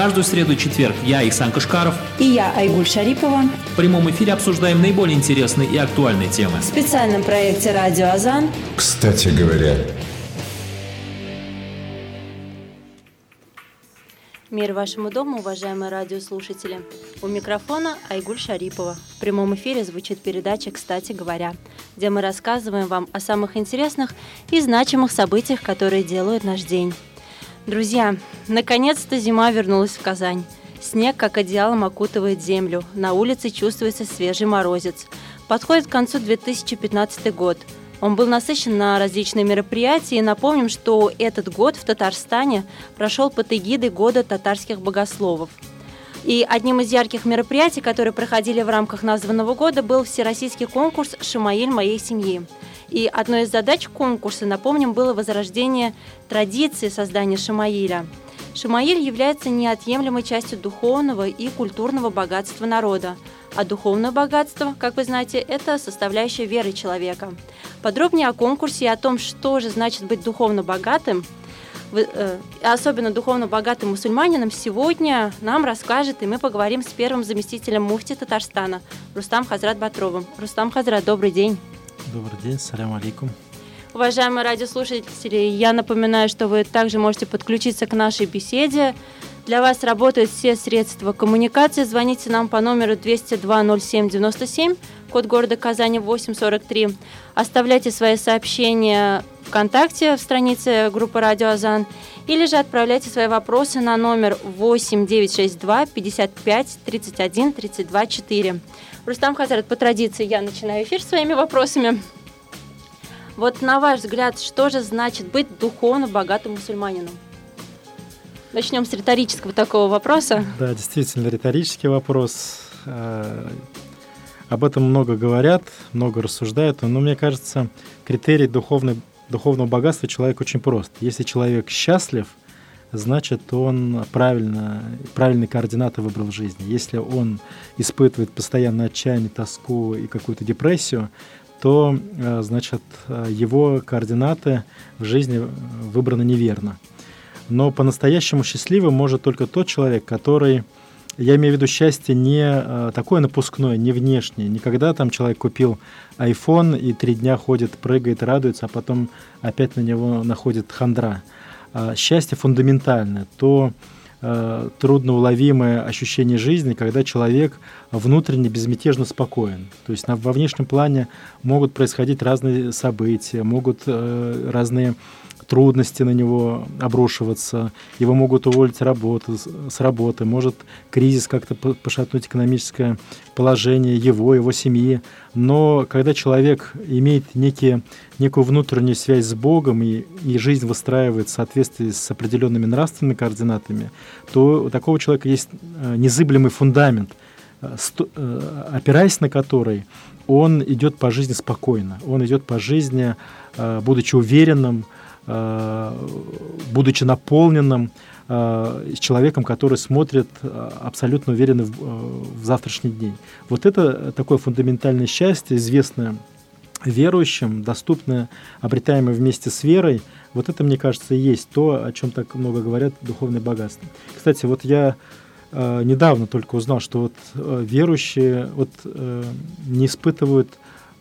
Каждую среду и четверг я, Исан Кашкаров и я, Айгуль Шарипова в прямом эфире обсуждаем наиболее интересные и актуальные темы. В специальном проекте «Радио Азан». Кстати говоря, Мир вашему дому, уважаемые радиослушатели. У микрофона Айгуль Шарипова. В прямом эфире звучит передача «Кстати говоря», где мы рассказываем вам о самых интересных и значимых событиях, которые делают наш день. Друзья, наконец-то зима вернулась в Казань. Снег как одеялом окутывает землю. На улице чувствуется свежий морозец. Подходит к концу 2015 год – он был насыщен на различные мероприятия. И напомним, что этот год в Татарстане прошел под эгидой Года татарских богословов. И одним из ярких мероприятий, которые проходили в рамках названного года, был всероссийский конкурс «Шамаиль моей семьи». И одной из задач конкурса, напомним, было возрождение традиции создания Шамаиля. Шамаиль является неотъемлемой частью духовного и культурного богатства народа, а духовное богатство, как вы знаете, это составляющая веры человека. Подробнее о конкурсе и о том, что же значит быть духовно богатым, э, особенно духовно богатым мусульманином, сегодня нам расскажет, и мы поговорим с первым заместителем муфти Татарстана Рустам Хазрат Батровым. Рустам Хазрат, добрый день. Добър ден, салям алейкум. Уважаемые радиослушатели, я напоминаю, что вы также можете подключиться к нашей беседе для вас работают все средства коммуникации. Звоните нам по номеру 202-07-97, код города Казани 843. Оставляйте свои сообщения ВКонтакте в странице группы «Радио Азан» или же отправляйте свои вопросы на номер 8962 55 31 32 4. Рустам Хазарат, по традиции я начинаю эфир своими вопросами. Вот на ваш взгляд, что же значит быть духовно богатым мусульманином? Начнем с риторического такого вопроса. Да, действительно, риторический вопрос. Э, об этом много говорят, много рассуждают, но мне кажется, критерий духовной, духовного богатства человека очень прост. Если человек счастлив, значит, он правильно, правильные координаты выбрал в жизни. Если он испытывает постоянно отчаяние, тоску и какую-то депрессию, то, э, значит, э, его координаты в жизни выбраны неверно. Но по-настоящему счастливым может только тот человек, который, я имею в виду счастье не э, такое напускное, не внешнее, не когда там человек купил iPhone и три дня ходит, прыгает, радуется, а потом опять на него находит хандра. А счастье фундаментальное, то э, трудноуловимое ощущение жизни, когда человек внутренне безмятежно спокоен. То есть на, во внешнем плане могут происходить разные события, могут э, разные трудности на него обрушиваться, его могут уволить работу, с работы, может кризис как-то пошатнуть экономическое положение его, его семьи. Но когда человек имеет некие, некую внутреннюю связь с Богом и, и жизнь выстраивает в соответствии с определенными нравственными координатами, то у такого человека есть э, незыблемый фундамент, э, э, опираясь на который он идет по жизни спокойно, он идет по жизни, будучи уверенным, будучи наполненным э, человеком, который смотрит э, абсолютно уверенно в, в завтрашний день. Вот это такое фундаментальное счастье, известное верующим, доступное, обретаемое вместе с верой. Вот это, мне кажется, и есть то, о чем так много говорят, духовное богатство. Кстати, вот я э, недавно только узнал, что вот э, верующие вот, э, не испытывают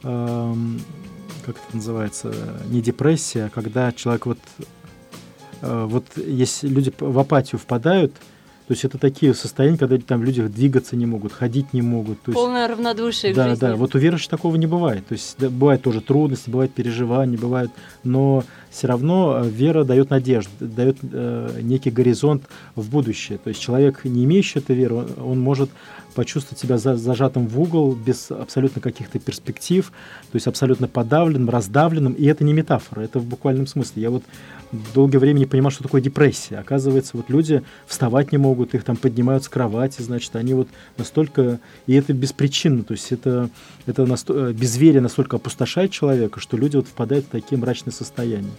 э, как это называется, не депрессия, а когда человек вот, э, вот если люди в апатию впадают, то есть это такие состояния, когда там люди двигаться не могут, ходить не могут. То есть, Полное равнодушие да, к жизни. Да, вот у верующих такого не бывает. То есть да, бывают тоже трудности, бывают переживания, бывают, но все равно э, вера дает надежду, дает э, некий горизонт в будущее. То есть человек, не имеющий этой веры, он может почувствовать себя за, зажатым в угол, без абсолютно каких-то перспектив, то есть абсолютно подавленным, раздавленным. И это не метафора, это в буквальном смысле. Я вот долгое время не понимал, что такое депрессия. Оказывается, вот люди вставать не могут, их там поднимают с кровати, значит, они вот настолько... И это беспричинно, то есть это, это насто... Э, безверие настолько опустошает человека, что люди вот впадают в такие мрачные состояния.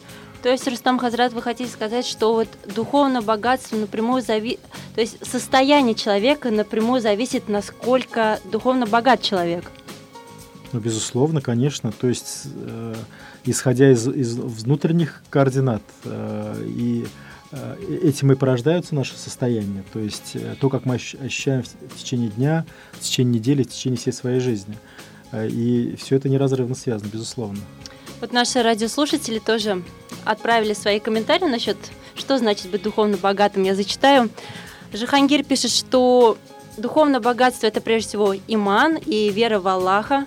То есть, Рустам Хазрат, вы хотите сказать, что вот духовное богатство напрямую зависит, то есть состояние человека напрямую зависит, насколько духовно богат человек? Ну, безусловно, конечно. То есть, э, исходя из, из внутренних координат э, и этим и порождаются наши состояния, то есть то, как мы ощущаем в течение дня, в течение недели, в течение всей своей жизни. И все это неразрывно связано, безусловно. Вот наши радиослушатели тоже отправили свои комментарии насчет, что значит быть духовно богатым. Я зачитаю. Жихангир пишет, что духовное богатство – это прежде всего иман и вера в Аллаха.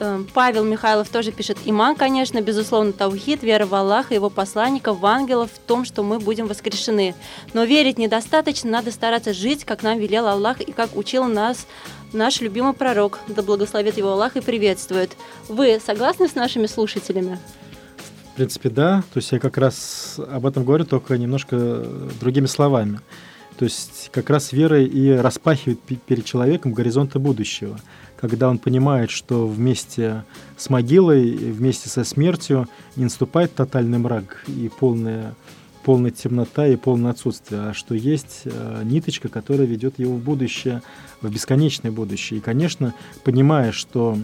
Эм, Павел Михайлов тоже пишет иман, конечно, безусловно, таухид, вера в Аллаха, его посланников, в ангелов, в том, что мы будем воскрешены. Но верить недостаточно, надо стараться жить, как нам велел Аллах и как учил нас наш любимый пророк, да благословит его Аллах и приветствует. Вы согласны с нашими слушателями? В принципе, да. То есть я как раз об этом говорю, только немножко другими словами. То есть как раз вера и распахивает перед человеком горизонты будущего, когда он понимает, что вместе с могилой, вместе со смертью не наступает тотальный мрак и полная, полная темнота и полное отсутствие, а что есть э, ниточка, которая ведет его в будущее, в бесконечное будущее. И, конечно, понимая, что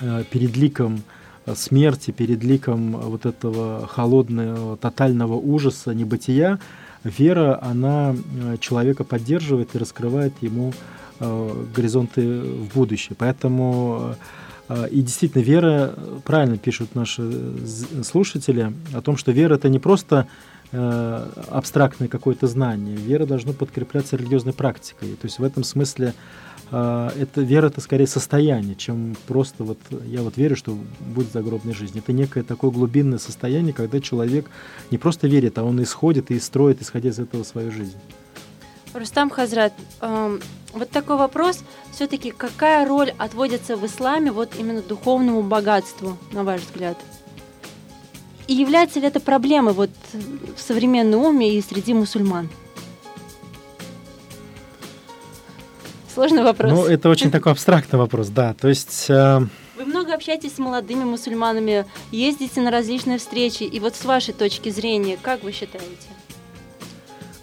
э, перед ликом э, смерти, перед ликом вот этого холодного, тотального ужаса, небытия, вера, она э, человека поддерживает и раскрывает ему горизонты в будущее. Поэтому и действительно, вера, правильно пишут наши слушатели, о том, что вера это не просто Э, абстрактное какое-то знание. Вера должна подкрепляться религиозной практикой. То есть в этом смысле э, это вера это скорее состояние, чем просто вот я вот верю, что будет загробная жизнь. Это некое такое глубинное состояние, когда человек не просто верит, а он исходит и строит, исходя из этого свою жизнь. Рустам Хазрат, э, вот такой вопрос. Все-таки какая роль отводится в исламе вот именно духовному богатству, на ваш взгляд? И является ли это проблемой вот в современной уме и среди мусульман? Сложный вопрос. Ну, это очень такой абстрактный вопрос, да. То есть... Э... Вы много общаетесь с молодыми мусульманами, ездите на различные встречи, и вот с вашей точки зрения, как вы считаете?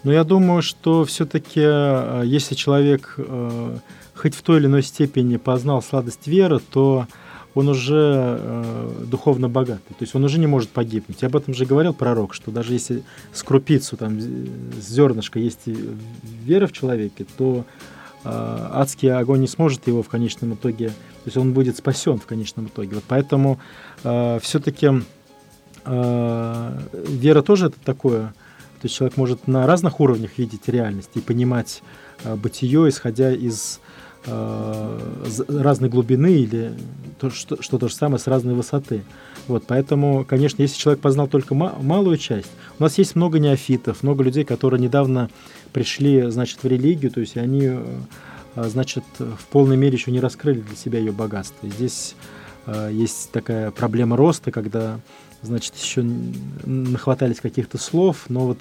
Ну, я думаю, что все-таки, э, если человек э, хоть в той или иной степени познал сладость веры, то он уже э, духовно богатый, то есть он уже не может погибнуть. Я об этом же говорил пророк, что даже если с крупицу, там, с зернышка есть вера в человеке, то адский огонь не сможет его в конечном итоге, то есть он будет спасен в конечном итоге. Вот поэтому э, все-таки э, вера тоже это такое, то есть человек может на разных уровнях видеть реальность и понимать э, бытие, исходя из Э, разной глубины или то, что, что то же самое с разной высоты. Вот, поэтому, конечно, если человек познал только малую часть, у нас есть много неофитов, много людей, которые недавно пришли, значит, в религию, то есть они, э, значит, в полной мере еще не раскрыли для себя ее богатство. Здесь э, есть такая проблема роста, когда значит, еще нахватались каких-то слов, но вот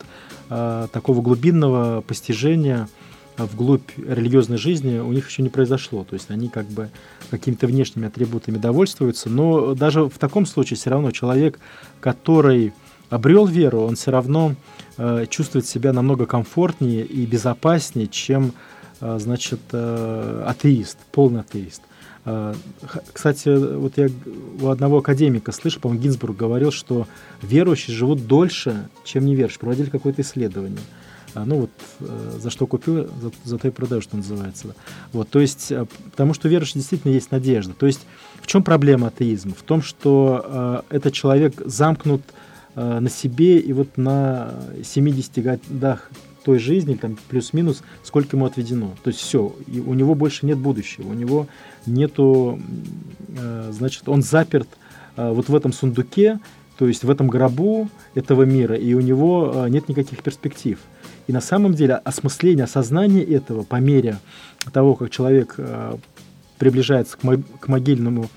э, такого глубинного постижения – вглубь религиозной жизни у них еще не произошло. То есть они как бы какими-то внешними атрибутами довольствуются. Но даже в таком случае все равно человек, который обрел веру, он все равно э, чувствует себя намного комфортнее и безопаснее, чем, э, значит, э, атеист, полный атеист. Э, кстати, вот я у одного академика слышал, по-моему, Гинзбург говорил, что верующие живут дольше, чем неверующие. Проводили какое-то исследование. А, ну вот э, за что купил, за, за то и продаю, что называется. Вот, то есть, э, потому что верующий действительно есть надежда. То есть, в чем проблема атеизма? В том, что э, этот человек замкнут э, на себе и вот на 70 годах той жизни, там плюс-минус, сколько ему отведено. То есть все, и у него больше нет будущего, у него нету, э, значит, он заперт э, вот в этом сундуке, то есть в этом гробу этого мира, и у него э, нет никаких перспектив. И на самом деле осмысление, осознание этого по мере того, как человек э, приближается к, мо- к могильному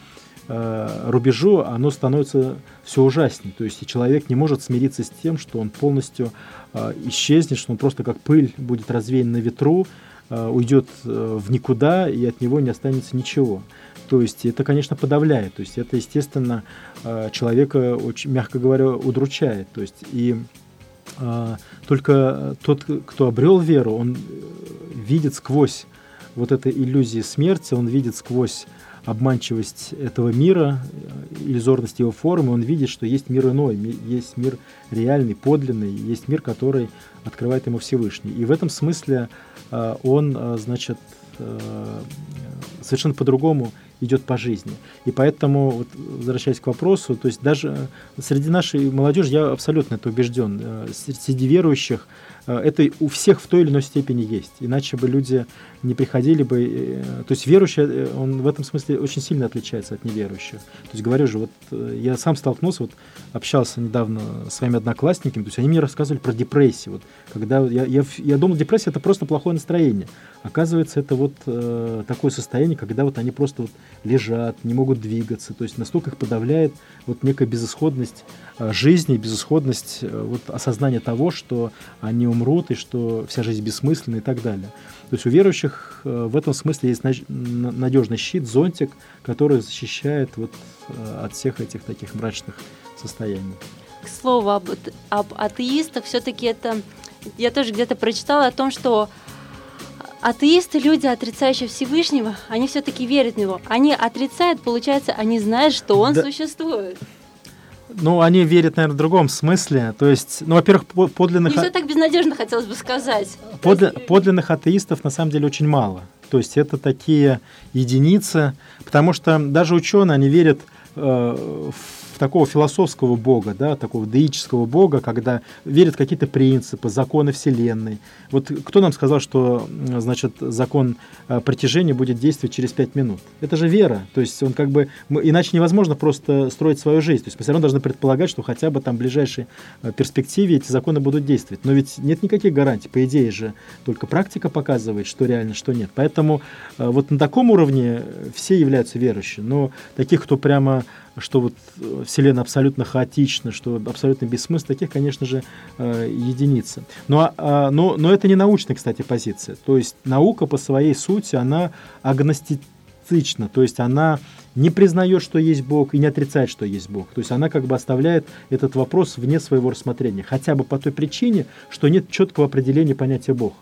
э, рубежу, оно становится все ужаснее. То есть человек не может смириться с тем, что он полностью э, исчезнет, что он просто как пыль будет развеян на ветру, э, уйдет э, в никуда, и от него не останется ничего. То есть это, конечно, подавляет. То есть это, естественно, э, человека, очень, мягко говоря, удручает. То есть и а, только тот, кто обрел веру, он видит сквозь вот этой иллюзии смерти, он видит сквозь обманчивость этого мира, иллюзорность его формы, он видит, что есть мир иной, есть мир реальный, подлинный, есть мир, который открывает ему Всевышний. И в этом смысле он, значит, совершенно по-другому идет по жизни. И поэтому, вот, возвращаясь к вопросу, то есть даже среди нашей молодежи, я абсолютно это убежден, э, среди верующих Э, это у всех в той или иной степени есть. Иначе бы люди не приходили бы... Э, то есть верующий, э, он в этом смысле очень сильно отличается от неверующих. То есть говорю же, вот я сам столкнулся, вот общался недавно с своими одноклассниками, то есть они мне рассказывали про депрессию. Вот, когда я, я, я думал, депрессия это просто плохое настроение. Оказывается, это вот э, такое состояние, когда вот они просто вот лежат, не могут двигаться, то есть настолько их подавляет вот некая безысходность э, жизни, безысходность э, вот осознания того, что они умрут и что вся жизнь бессмысленна и так далее. То есть у верующих э, в этом смысле есть надежный щит, зонтик, который защищает вот э, от всех этих таких мрачных состояний. К слову об, об атеистах, все-таки это я тоже где-то прочитала о том, что атеисты, люди, отрицающие Всевышнего, они все-таки верят в него. Они отрицают, получается, они знают, что он да. существует. Ну, они верят, наверное, в другом смысле. То есть, ну, во-первых, подлинных... Не все так безнадежно, хотелось бы сказать. Подли... Подлинных атеистов, на самом деле, очень мало. То есть, это такие единицы, потому что даже ученые, они верят э, в в такого философского бога, да, такого деического бога, когда верят в какие-то принципы, законы Вселенной. Вот кто нам сказал, что значит, закон э, притяжения будет действовать через пять минут? Это же вера. То есть он как бы... Иначе невозможно просто строить свою жизнь. То есть мы все равно должны предполагать, что хотя бы там в ближайшей э, перспективе эти законы будут действовать. Но ведь нет никаких гарантий. По идее же только практика показывает, что реально, что нет. Поэтому э, вот на таком уровне все являются верующими. Но таких, кто прямо что вот э, Вселенная абсолютно хаотична, что абсолютно бессмысленно, таких, конечно же, э, единицы. Но, а, но, но это не научная, кстати, позиция. То есть наука по своей сути, она агностична, то есть она не признает, что есть Бог, и не отрицает, что есть Бог. То есть она как бы оставляет этот вопрос вне своего рассмотрения, хотя бы по той причине, что нет четкого определения понятия Бог.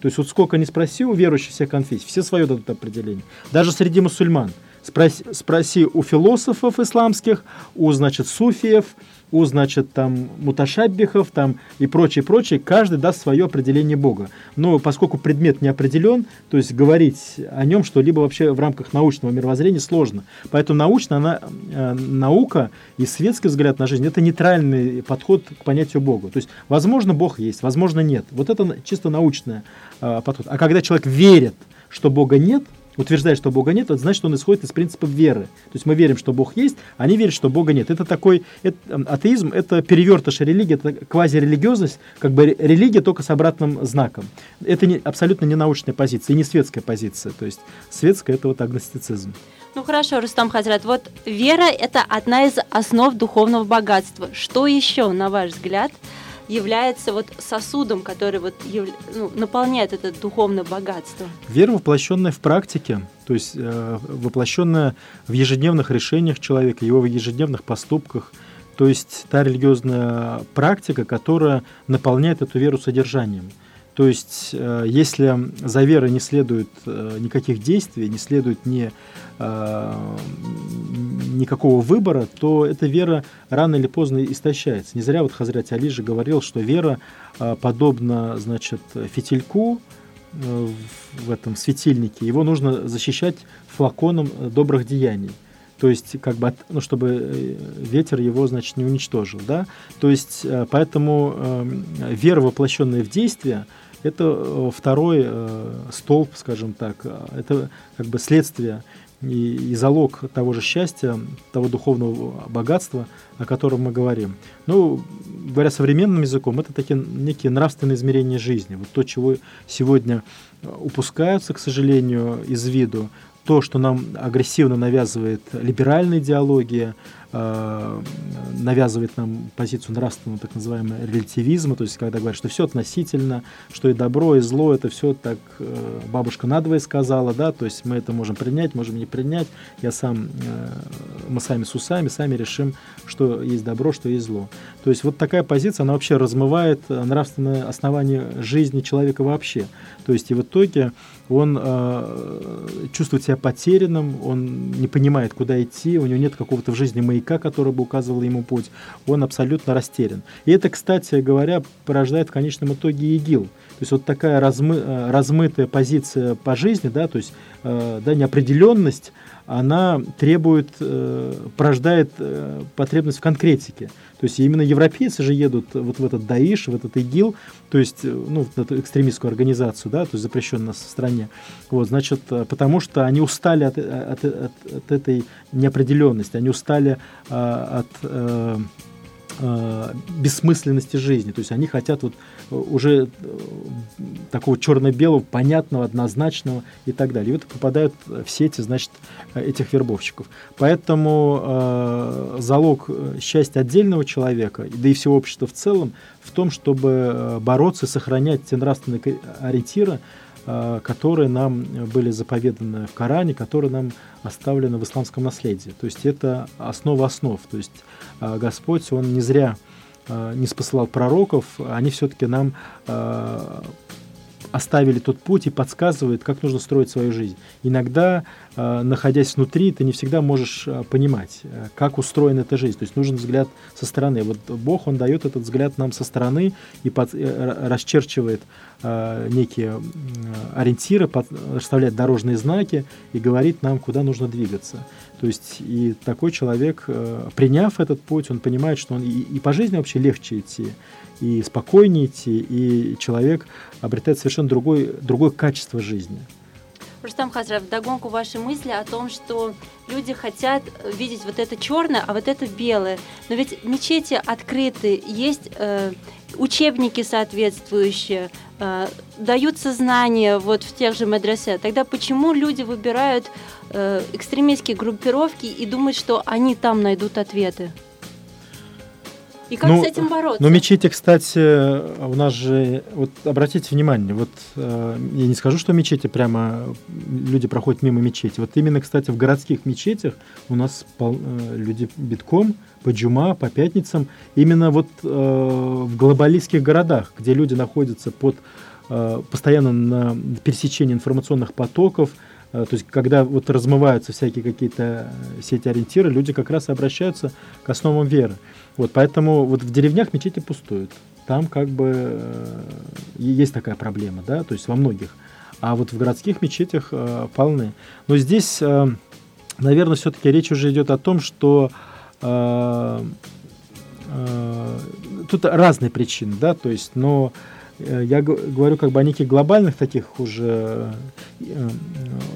То есть вот сколько ни спроси у верующих всех конфессий, все свое дадут определение. Даже среди мусульман – Спроси, спроси у философов исламских, у, значит, суфиев, у, значит, там, муташаббихов там, и прочее, прочее, каждый даст свое определение Бога. Но поскольку предмет не определен, то есть говорить о нем что-либо вообще в рамках научного мировоззрения сложно. Поэтому научно она, э, наука и светский взгляд на жизнь – это нейтральный подход к понятию Бога. То есть, возможно, Бог есть, возможно, нет. Вот это чисто научный э, подход. А когда человек верит, что Бога нет – утверждает, что Бога нет, это значит, что он исходит из принципа веры. То есть мы верим, что Бог есть, а они верят, что Бога нет. Это такой это, атеизм, это перевертыш религии, это квазирелигиозность, как бы религия только с обратным знаком. Это не, абсолютно не научная позиция и не светская позиция. То есть светская это вот агностицизм. Ну хорошо, Рустам Хазрат, вот вера – это одна из основ духовного богатства. Что еще, на ваш взгляд, является вот сосудом, который вот ну, наполняет это духовное богатство. Вера, воплощенная в практике, то есть э, воплощенная в ежедневных решениях человека, его в ежедневных поступках, то есть та религиозная практика, которая наполняет эту веру содержанием. То есть, э, если за верой не следует э, никаких действий, не следует ни, э, никакого выбора, то эта вера рано или поздно истощается. Не зря вот Хазрат Али же говорил, что вера подобна, значит, фитильку в этом светильнике. Его нужно защищать флаконом добрых деяний то есть как бы, ну, чтобы ветер его, значит, не уничтожил, да, то есть поэтому э, вера, воплощенная в действие, это э, второй э, столб, скажем так, это как бы следствие и, и залог того же счастья, того духовного богатства, о котором мы говорим. Ну, говоря современным языком, это такие некие нравственные измерения жизни. Вот то, чего сегодня упускаются, к сожалению, из виду, то, что нам агрессивно навязывает либеральная идеология, э, навязывает нам позицию нравственного так называемого релятивизма, то есть когда говорят, что все относительно, что и добро, и зло, это все так э, бабушка надвое сказала, да, то есть мы это можем принять, можем не принять, я сам, э, мы сами с усами, сами решим, что есть добро, что есть зло. То есть вот такая позиция, она вообще размывает нравственное основание жизни человека вообще. То есть и в итоге он э, чувствует себя потерянным, он не понимает, куда идти, у него нет какого-то в жизни маяка, который бы указывал ему путь, он абсолютно растерян. И это, кстати говоря, порождает в конечном итоге ИГИЛ. То есть вот такая размы, э, размытая позиция по жизни, да, то есть э, да, неопределенность, она требует, э, порождает э, потребность в конкретике. То есть именно европейцы же едут вот в этот Даиш, в этот ИГИЛ, то есть, э, ну, в эту экстремистскую организацию, да, то есть запрещенную в стране. Вот, значит, э, потому что они устали от, от, от, от этой неопределенности, они устали а, от а, а, бессмысленности жизни. То есть они хотят вот уже такого черно-белого, понятного, однозначного и так далее. И вот попадают в сети, значит, этих вербовщиков. Поэтому э, залог счастья отдельного человека, да и всего общества в целом, в том, чтобы бороться и сохранять те нравственные ориентиры, Э, которые нам были заповеданы в Коране, которые нам оставлены в исламском наследии. То есть это основа основ. То есть э, Господь, Он не зря э, не спосылал пророков, они все-таки нам оставили тот путь и подсказывают, как нужно строить свою жизнь. Иногда, э, находясь внутри, ты не всегда можешь э, понимать, э, как устроена эта жизнь. То есть нужен взгляд со стороны. Вот Бог, Он дает этот взгляд нам со стороны и под, расчерчивает некие ориентиры, под, расставляет дорожные знаки и говорит нам, куда нужно двигаться. То есть и такой человек, приняв этот путь, он понимает, что он и, и по жизни вообще легче идти, и спокойнее идти, и человек обретает совершенно другой, другое качество жизни. Рустам Хазров, догонку ваши мысли о том, что люди хотят видеть вот это черное, а вот это белое. Но ведь мечети открыты, есть э, учебники соответствующие, э, даются знания вот в тех же медресе. Тогда почему люди выбирают э, экстремистские группировки и думают, что они там найдут ответы? И как ну, с этим бороться? Ну, мечети, кстати, у нас же, вот обратите внимание, вот э, я не скажу, что мечети прямо люди проходят мимо мечети. Вот именно, кстати, в городских мечетях у нас пол, э, люди битком по джума, по пятницам. Именно вот э, в глобалистских городах, где люди находятся под э, постоянно на пересечении информационных потоков, то есть, когда вот размываются всякие какие-то сети ориентиры, люди как раз и обращаются к основам веры. Вот, поэтому вот в деревнях мечети пустуют. Там как бы э, есть такая проблема, да, то есть во многих. А вот в городских мечетях э, полны. Но здесь, э, наверное, все-таки речь уже идет о том, что э, э, тут разные причины, да, то есть, но э, я говорю как бы о неких глобальных таких уже, э,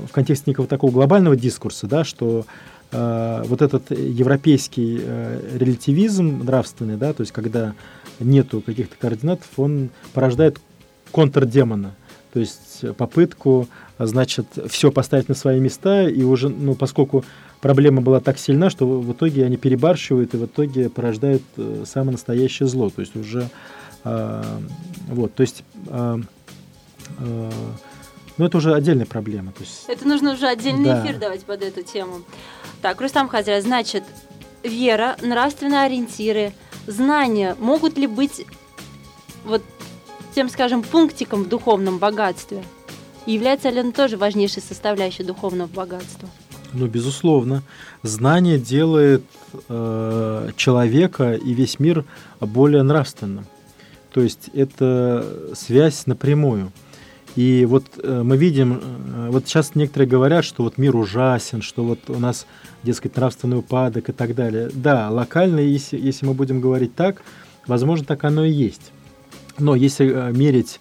в контексте некого такого глобального дискурса, да, что Э, вот этот европейский э, релятивизм нравственный, да, то есть когда нету каких-то координатов, он порождает контрдемона, то есть попытку, значит, все поставить на свои места, и уже, ну, поскольку проблема была так сильна, что в итоге они перебарщивают и в итоге порождают э, самое настоящее зло, то есть уже, э, вот, то есть э, э, ну, это уже отдельная проблема. То есть... Это нужно уже отдельный да. эфир давать под эту тему. Так, Рустам Хазя, значит, вера, нравственные ориентиры, знания могут ли быть вот тем, скажем, пунктиком в духовном богатстве? И является ли он тоже важнейшей составляющей духовного богатства? Ну, безусловно. Знание делает э, человека и весь мир более нравственным. То есть это связь напрямую. И вот э, мы видим, э, вот сейчас некоторые говорят, что вот мир ужасен, что вот у нас, дескать, нравственный упадок и так далее. Да, локально, если, если мы будем говорить так, возможно, так оно и есть. Но если э, мерить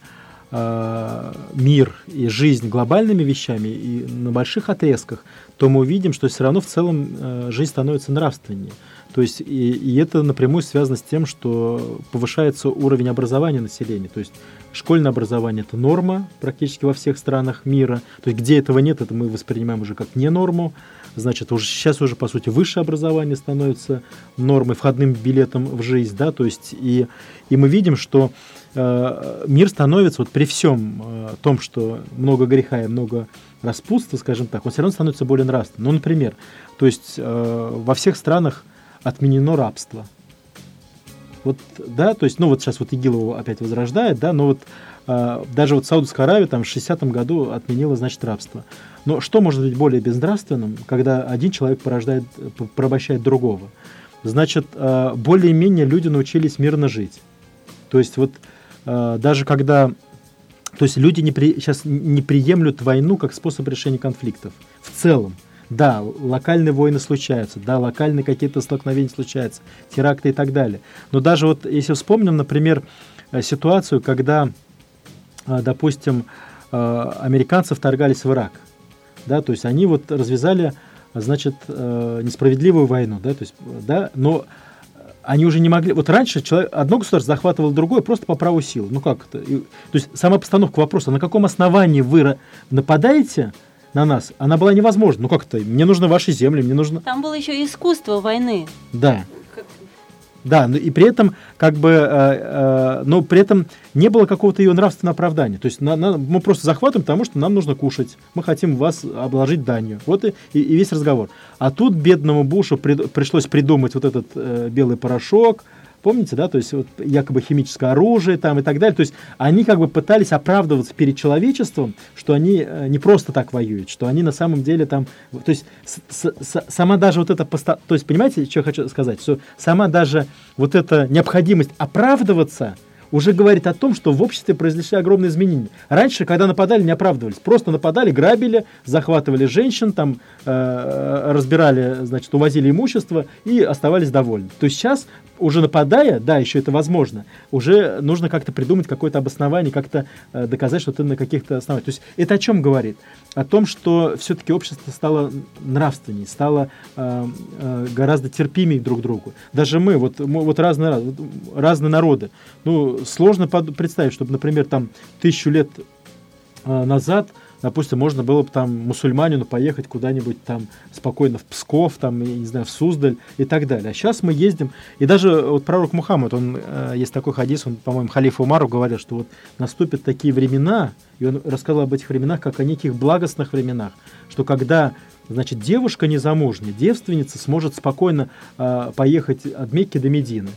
э, мир и жизнь глобальными вещами и на больших отрезках, то мы увидим, что все равно в целом э, жизнь становится нравственнее. То есть и, и это напрямую связано с тем, что повышается уровень образования населения. То есть школьное образование – это норма практически во всех странах мира. То есть где этого нет, это мы воспринимаем уже как не норму. Значит, уже сейчас уже, по сути, высшее образование становится нормой, входным билетом в жизнь. Да? То есть и, и мы видим, что э, мир становится вот при всем э, том, что много греха и много распутства, скажем так, он все равно становится более нравственным. Ну, например, то есть э, во всех странах отменено рабство. Вот, да, то есть, ну вот сейчас вот ИГИЛ его опять возрождает, да, но вот э, даже вот Саудовская Аравия там в 60-м году отменила, значит, рабство. Но что может быть более безнравственным, когда один человек порождает, порабощает другого? Значит, э, более-менее люди научились мирно жить. То есть вот э, даже когда... То есть люди не при, сейчас не приемлют войну как способ решения конфликтов в целом. Да, локальные войны случаются, да, локальные какие-то столкновения случаются, теракты и так далее. Но даже вот если вспомним, например, э, ситуацию, когда, э, допустим, э, американцы вторгались в Ирак, да, то есть они вот развязали, значит, несправедливую войну, да, то есть, да, но они уже не могли. Вот раньше человек, одно государство захватывало другое просто по праву силы. Ну как это? И, то есть сама постановка вопроса, на каком основании вы нападаете на нас, она была невозможна. Ну как это? Мне нужны ваши земли, мне нужно... Там было еще искусство войны. Да. Да, но и при этом, как бы, э, э, но при этом не было какого-то ее нравственного оправдания. То есть на, на, мы просто захватываем, потому что нам нужно кушать. Мы хотим вас обложить данью. Вот и, и, и весь разговор. А тут бедному Бушу при, пришлось придумать вот этот э, белый порошок, Помните, да, то есть вот якобы химическое оружие там и так далее. То есть они как бы пытались оправдываться перед человечеством, что они э, не просто так воюют, что они на самом деле там, то есть с, с, сама даже вот эта, поста... то есть понимаете, что я хочу сказать, что сама даже вот эта необходимость оправдываться – уже говорит о том, что в обществе произошли огромные изменения. Раньше, когда нападали, не оправдывались. Просто нападали, грабили, захватывали женщин, там, э, разбирали, значит, увозили имущество и оставались довольны. То есть сейчас, уже нападая, да, еще это возможно, уже нужно как-то придумать какое-то обоснование, как-то э, доказать, что ты на каких-то основаниях. То есть это о чем говорит? О том, что все-таки общество стало нравственнее, стало э, э, гораздо терпимее друг к другу. Даже мы, вот, мы, вот разные, разные народы, ну, сложно под, представить, чтобы, например, там тысячу лет э, назад, допустим, можно было бы там мусульманину поехать куда-нибудь там спокойно в Псков, там, я не знаю, в Суздаль и так далее. А сейчас мы ездим, и даже вот пророк Мухаммад, он, э, есть такой хадис, он, по-моему, халифу Умару говорил, что вот наступят такие времена, и он рассказал об этих временах, как о неких благостных временах, что когда значит, девушка незамужняя, девственница сможет спокойно э, поехать от Мекки до Медины.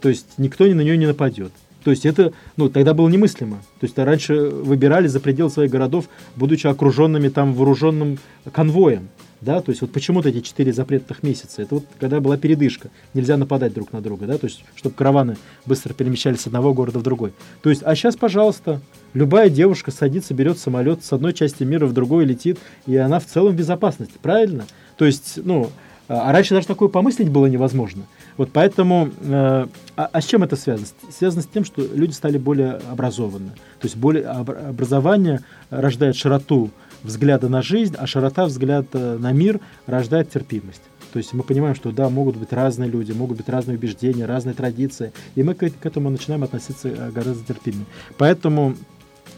То есть никто на нее не нападет. То есть это, ну, тогда было немыслимо. То есть раньше выбирали за пределы своих городов, будучи окруженными там вооруженным конвоем. Да, то есть вот почему-то эти четыре запретных месяца, это вот когда была передышка, нельзя нападать друг на друга, да, то есть чтобы караваны быстро перемещались с одного города в другой. То есть, а сейчас, пожалуйста, любая девушка садится, берет самолет с одной части мира в другой летит, и она в целом в безопасности, правильно? То есть, ну, а раньше даже такое помыслить было невозможно. Вот поэтому, э, а, а с чем это связано? Связано с тем, что люди стали более образованы. То есть более, образование рождает широту взгляда на жизнь, а широта взгляда на мир рождает терпимость. То есть мы понимаем, что да, могут быть разные люди, могут быть разные убеждения, разные традиции, и мы к, к этому начинаем относиться э, гораздо терпимее. Поэтому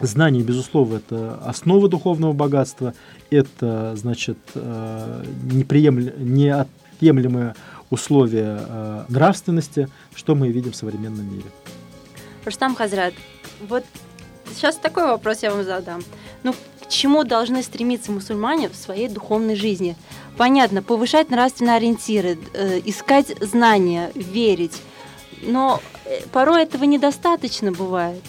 Знание, безусловно, это основа духовного богатства, это, значит, э, неотъемлемое условия э, нравственности, что мы видим в современном мире. Рустам Хазрат, вот сейчас такой вопрос я вам задам. Ну, к чему должны стремиться мусульмане в своей духовной жизни? Понятно, повышать нравственные ориентиры, э, искать знания, верить. Но э, порой этого недостаточно бывает.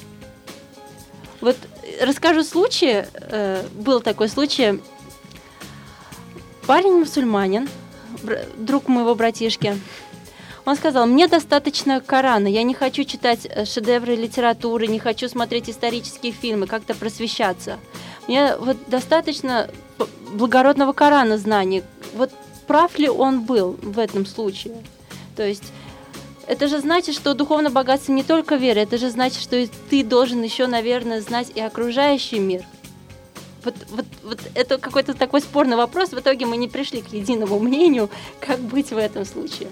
Вот э, расскажу случай. Э, был такой случай. Парень мусульманин, друг моего братишки, он сказал, мне достаточно Корана, я не хочу читать э, шедевры литературы, не хочу смотреть исторические фильмы, как-то просвещаться. Мне вот достаточно благородного Корана знаний. Вот прав ли он был в этом случае? То есть это же значит, что духовное богатство не только вера, это же значит, что ты должен еще, наверное, знать и окружающий мир. Вот, вот, вот это какой-то такой спорный вопрос. В итоге мы не пришли к единому мнению, как быть в этом случае.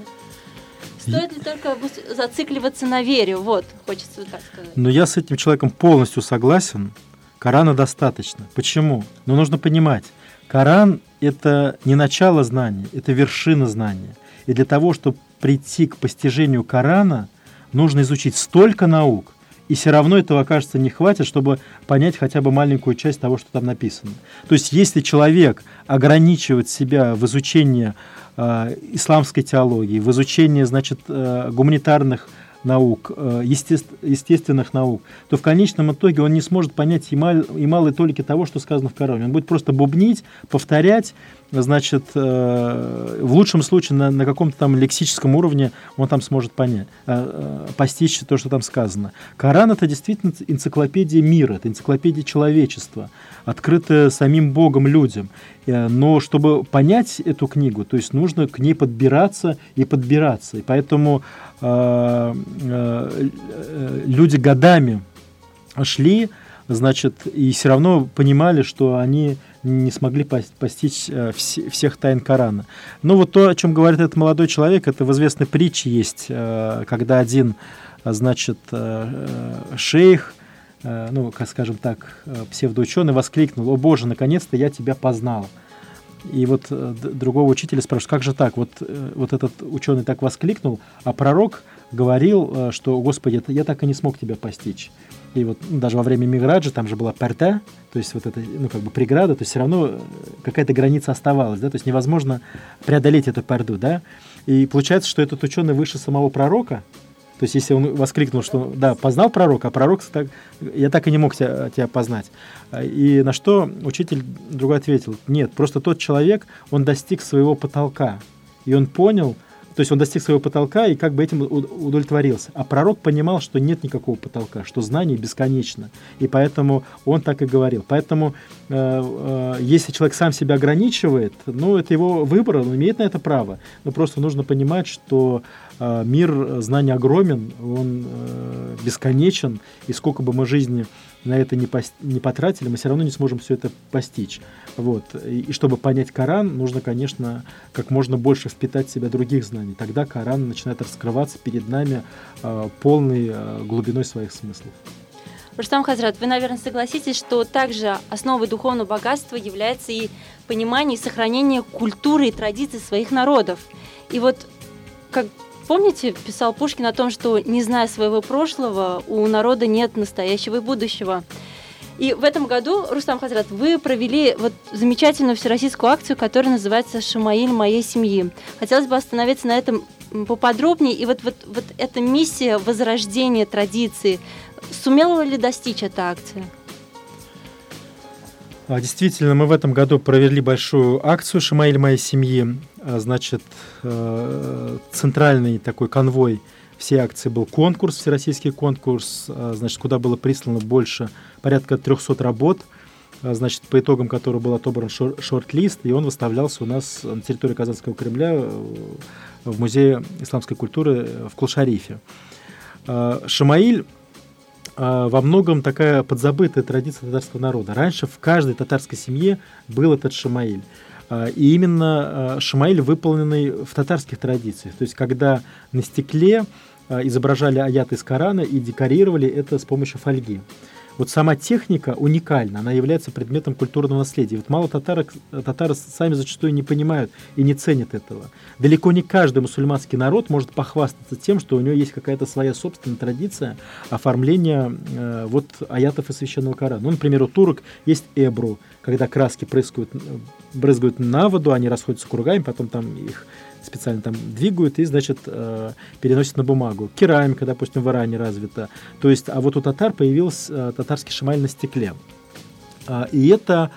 Стоит ли только зацикливаться на вере? Вот, хочется так сказать. Но я с этим человеком полностью согласен. Корана достаточно. Почему? Но нужно понимать, Коран – это не начало знания, это вершина знания. И для того, чтобы прийти к постижению Корана, нужно изучить столько наук, и все равно этого, кажется, не хватит, чтобы понять хотя бы маленькую часть того, что там написано. То есть, если человек ограничивает себя в изучении э, исламской теологии, в изучении, значит, э, гуманитарных наук, э, естественных наук, то в конечном итоге он не сможет понять и, мал, и малой толики того, что сказано в Коране. Он будет просто бубнить, повторять, значит, э, в лучшем случае на, на каком-то там лексическом уровне он там сможет понять, э, постичь то, что там сказано. Коран — это действительно энциклопедия мира, это энциклопедия человечества, открытая самим Богом людям. Но чтобы понять эту книгу, то есть нужно к ней подбираться и подбираться. И поэтому Э, э, люди годами шли, значит, и все равно понимали, что они не смогли постичь э, всех тайн Корана. Но вот то, о чем говорит этот молодой человек, это в известной притче есть, когда один, значит, шейх, ну, как скажем так, псевдоученый воскликнул, «О Боже, наконец-то я тебя познал!» И вот э, другого учителя спрашивают, как же так? Вот, э, вот этот ученый так воскликнул, а пророк говорил, э, что, Господи, я так и не смог тебя постичь. И вот ну, даже во время Миграджа там же была перта, то есть вот это, ну, как бы преграда, то есть все равно какая-то граница оставалась, да, то есть невозможно преодолеть эту перду, да. И получается, что этот ученый выше самого пророка, то есть, если он воскликнул, что да, познал пророка, а пророк так, я так и не мог тебя, тебя познать. И на что учитель другой ответил, нет, просто тот человек, он достиг своего потолка, и он понял, то есть он достиг своего потолка и как бы этим удовлетворился. А пророк понимал, что нет никакого потолка, что знание бесконечно. И поэтому он так и говорил. Поэтому э, э, если человек сам себя ограничивает, ну, это его выбор, он имеет на это право. Но просто нужно понимать, что э, мир знаний огромен, он э, бесконечен, и сколько бы мы жизни на это не, пос, не потратили, мы все равно не сможем все это постичь. Вот. И, и чтобы понять Коран, нужно, конечно, как можно больше впитать в себя других знаний. Тогда Коран начинает раскрываться перед нами э, полной э, глубиной своих смыслов. Рустам Хазрат, вы, наверное, согласитесь, что также основой духовного богатства является и понимание и сохранение культуры и традиций своих народов. И вот, как Помните, писал Пушкин о том, что не зная своего прошлого, у народа нет настоящего и будущего. И в этом году, Рустам Хазрат, вы провели вот замечательную всероссийскую акцию, которая называется «Шамаиль моей семьи». Хотелось бы остановиться на этом поподробнее. И вот, вот, вот эта миссия возрождения традиции, сумела ли достичь эта акция? А, действительно, мы в этом году провели большую акцию «Шамаиль моей семьи». А, значит, э, центральный такой конвой всей акции был конкурс, всероссийский конкурс, а, значит, куда было прислано больше, порядка 300 работ, значит, по итогам которого был отобран шорт-лист, и он выставлялся у нас на территории Казанского Кремля э, в Музее исламской культуры в Кулшарифе. Шамаиль а, во многом такая подзабытая традиция татарского народа. Раньше в каждой татарской семье был этот шамаиль. А, и именно а, шамаиль, выполненный в татарских традициях. То есть, когда на стекле изображали аят из Корана и декорировали это с помощью фольги вот сама техника уникальна, она является предметом культурного наследия. Вот мало татарок, татары сами зачастую не понимают и не ценят этого. Далеко не каждый мусульманский народ может похвастаться тем, что у него есть какая-то своя собственная традиция оформления э, вот аятов из Священного Корана. Ну, например, у турок есть эбру, когда краски прыскают, брызгают на воду, они расходятся кругами, потом там их специально там двигают и, значит, э, переносят на бумагу. Керамика, допустим, в Иране развита. То есть, а вот у татар появился э, татарский шамаль на стекле. А, и это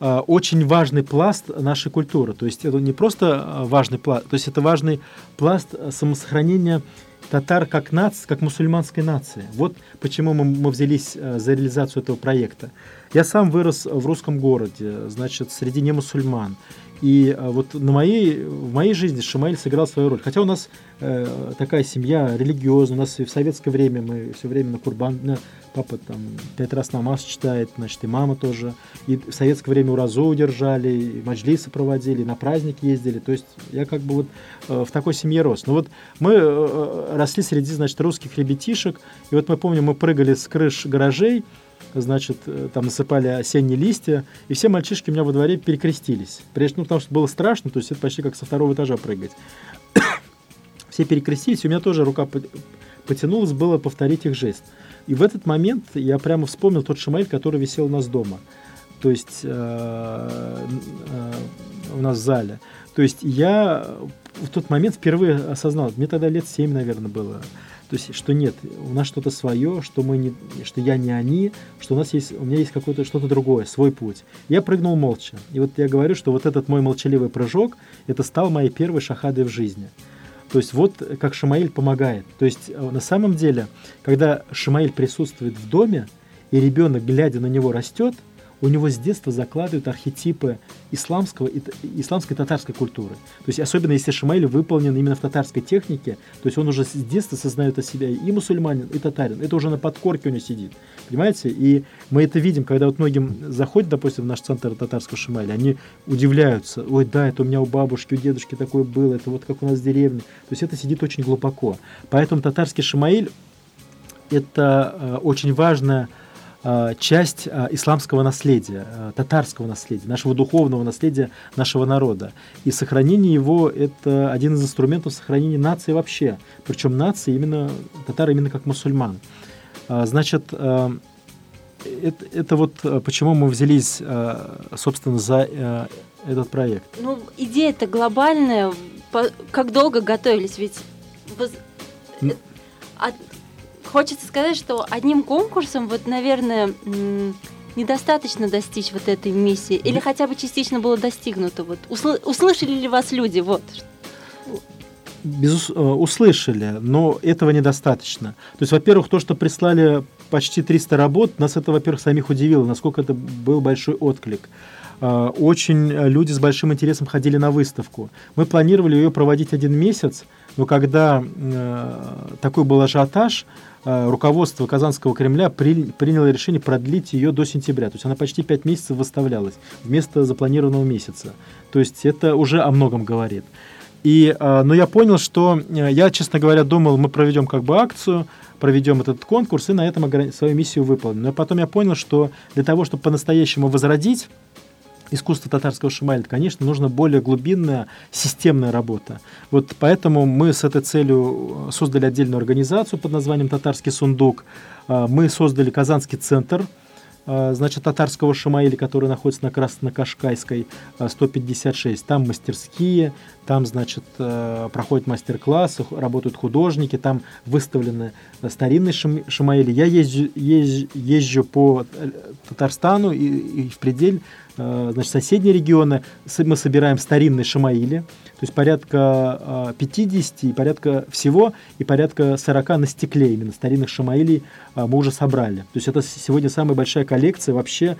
э, очень важный пласт нашей культуры. То есть это не просто важный пласт, то есть это важный пласт самосохранения татар как нации, как мусульманской нации. Вот почему мы, мы взялись за реализацию этого проекта. Я сам вырос в русском городе, значит, среди немусульман. И а, вот на моей, в моей жизни Шамаиль сыграл свою роль. Хотя у нас э, такая семья религиозная, у нас и в советское время мы все время на Курбан, на, папа там пять раз намаз читает, значит, и мама тоже. И в советское время уразу удержали, и маджлисы проводили, на праздник ездили. То есть я как бы вот э, в такой семье рос. Но вот мы э, э росли среди, значит, русских ребятишек, и вот мы помним, мы прыгали с крыш гаражей, значит, э, там насыпали осенние листья, и все мальчишки у меня во дворе перекрестились. Прежде, ну, потому что было страшно, то есть это почти как со второго этажа прыгать. все перекрестились, у меня тоже рука потянулась, было повторить их жест. И в этот момент я прямо вспомнил тот шамаиль, который висел у нас дома. То есть э, э, у нас в зале. То есть я в тот момент впервые осознал, мне тогда лет 7, наверное, было. То есть, что нет, у нас что-то свое, что мы не, что я не они, что у нас есть, у меня есть какое-то что-то другое, свой путь. Я прыгнул молча. И вот я говорю, что вот этот мой молчаливый прыжок, это стал моей первой шахадой в жизни. То есть вот как Шамаиль помогает. То есть э, на самом деле, когда Шамаиль присутствует в доме, и ребенок, глядя на него, растет – у него с детства закладывают архетипы исламского, исламской татарской культуры. То есть особенно если Шамаиль выполнен именно в татарской технике, то есть он уже с детства сознает о себе и мусульманин, и татарин. Это уже на подкорке у него сидит. Понимаете? И мы это видим, когда вот многим заходят, допустим, в наш центр татарского Шамаиля, они удивляются. Ой, да, это у меня у бабушки, у дедушки такое было, это вот как у нас в деревне. То есть это сидит очень глубоко. Поэтому татарский Шамаиль это э, очень важная часть э, исламского наследия, э, татарского наследия, нашего духовного наследия нашего народа. И сохранение его – это один из инструментов сохранения нации вообще. Причем нации именно, татары именно как мусульман. Значит, это, это вот почему мы взялись, собственно, за этот проект. Ну, идея-то глобальная. Как долго готовились? Ведь от, хочется сказать, что одним конкурсом, вот, наверное, недостаточно достичь вот этой миссии? Или хотя бы частично было достигнуто? Вот, усл- услышали ли вас люди? Вот. Безус... Э, услышали, но этого недостаточно. То есть, во-первых, то, что прислали почти 300 работ, нас это, во-первых, самих удивило, насколько это был большой отклик. Э, очень люди с большим интересом ходили на выставку. Мы планировали ее проводить один месяц, но когда э, такой был ажиотаж, Э, руководство Казанского Кремля при, приняло решение продлить ее до сентября. То есть она почти 5 месяцев выставлялась вместо запланированного месяца. То есть это уже о многом говорит. И, э, но я понял, что э, я, честно говоря, думал, мы проведем как бы акцию, проведем этот конкурс и на этом свою миссию выполним. Но потом я понял, что для того, чтобы по-настоящему возродить искусство татарского шамаля, конечно, нужна более глубинная системная работа. Вот поэтому мы с этой целью создали отдельную организацию под названием «Татарский сундук». А, мы создали Казанский центр – а, значит, татарского Шамаиля, который находится на Краснокашкайской 156. А, там мастерские, там, значит, э, проходят мастер-классы, работают художники, там выставлены старинные Шамаили. Я езжу, езжу, езжу по э, Татарстану и, и в предель, э, значит, соседние регионы. Мы собираем старинные Шамаили, то есть порядка 50 а, и порядка всего и порядка 40 на стекле именно старинных шамаилей а, мы уже собрали. То есть это сегодня самая большая коллекция вообще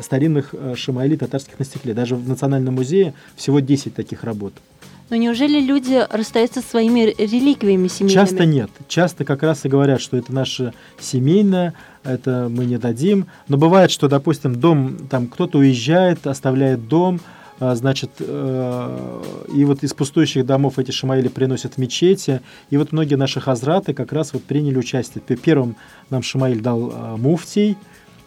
старинных шамаилей татарских на стекле. Даже в Национальном музее всего 10 таких работ. Но неужели люди расстаются со своими реликвиями семейными? Часто нет. Часто как раз и говорят, что это наше семейное, это мы не дадим. Но бывает, что, допустим, дом, там кто-то уезжает, оставляет дом, а, значит, э, и вот из пустующих домов эти шамаили приносят в мечети, и вот многие наши хазраты как раз вот приняли участие. Первым нам Шамаиль дал а, муфтий,